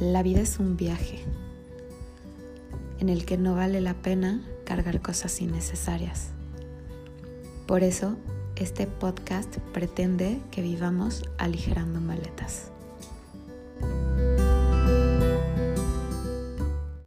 La vida es un viaje en el que no vale la pena cargar cosas innecesarias. Por eso, este podcast pretende que vivamos aligerando maletas.